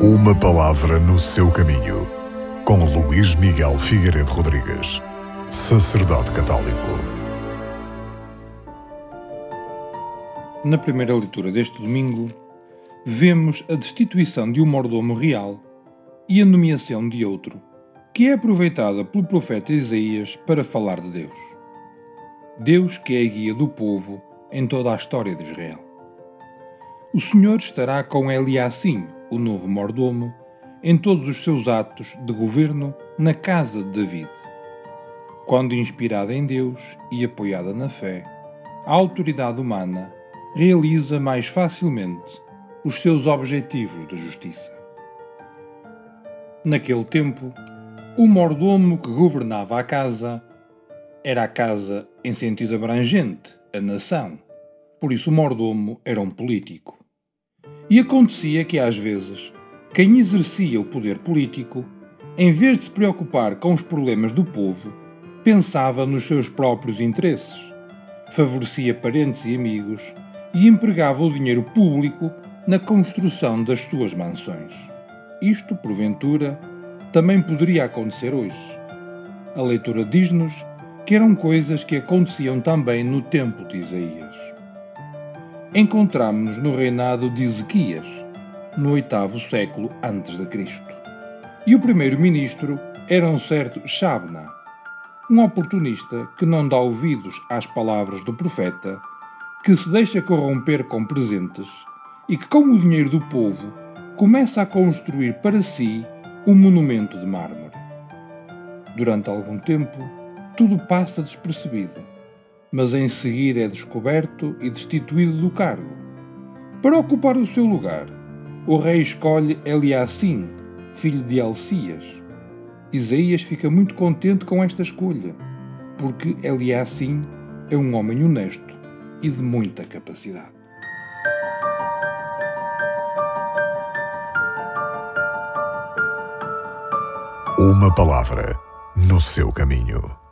Uma palavra no seu caminho, com Luís Miguel Figueiredo Rodrigues, sacerdote católico. Na primeira leitura deste domingo, vemos a destituição de um mordomo real e a nomeação de outro, que é aproveitada pelo profeta Isaías para falar de Deus. Deus que é a guia do povo em toda a história de Israel. O Senhor estará com Eliassim, o novo mordomo, em todos os seus atos de governo na casa de David. Quando inspirada em Deus e apoiada na fé, a autoridade humana realiza mais facilmente os seus objetivos de justiça. Naquele tempo, o mordomo que governava a casa era a casa em sentido abrangente, a nação. Por isso, o mordomo era um político. E acontecia que, às vezes, quem exercia o poder político, em vez de se preocupar com os problemas do povo, pensava nos seus próprios interesses, favorecia parentes e amigos e empregava o dinheiro público na construção das suas mansões. Isto, porventura, também poderia acontecer hoje. A leitura diz-nos que eram coisas que aconteciam também no tempo de Isaías encontramos-nos no reinado de Ezequias, no oitavo século antes de Cristo. E o primeiro-ministro era um certo Shabna, um oportunista que não dá ouvidos às palavras do profeta, que se deixa corromper com presentes e que, com o dinheiro do povo, começa a construir para si um monumento de mármore. Durante algum tempo, tudo passa despercebido mas em seguida é descoberto e destituído do cargo. Para ocupar o seu lugar, o rei escolhe Eliassim, filho de Alcias. Isaías fica muito contente com esta escolha, porque Eliassim é um homem honesto e de muita capacidade. Uma palavra no seu caminho.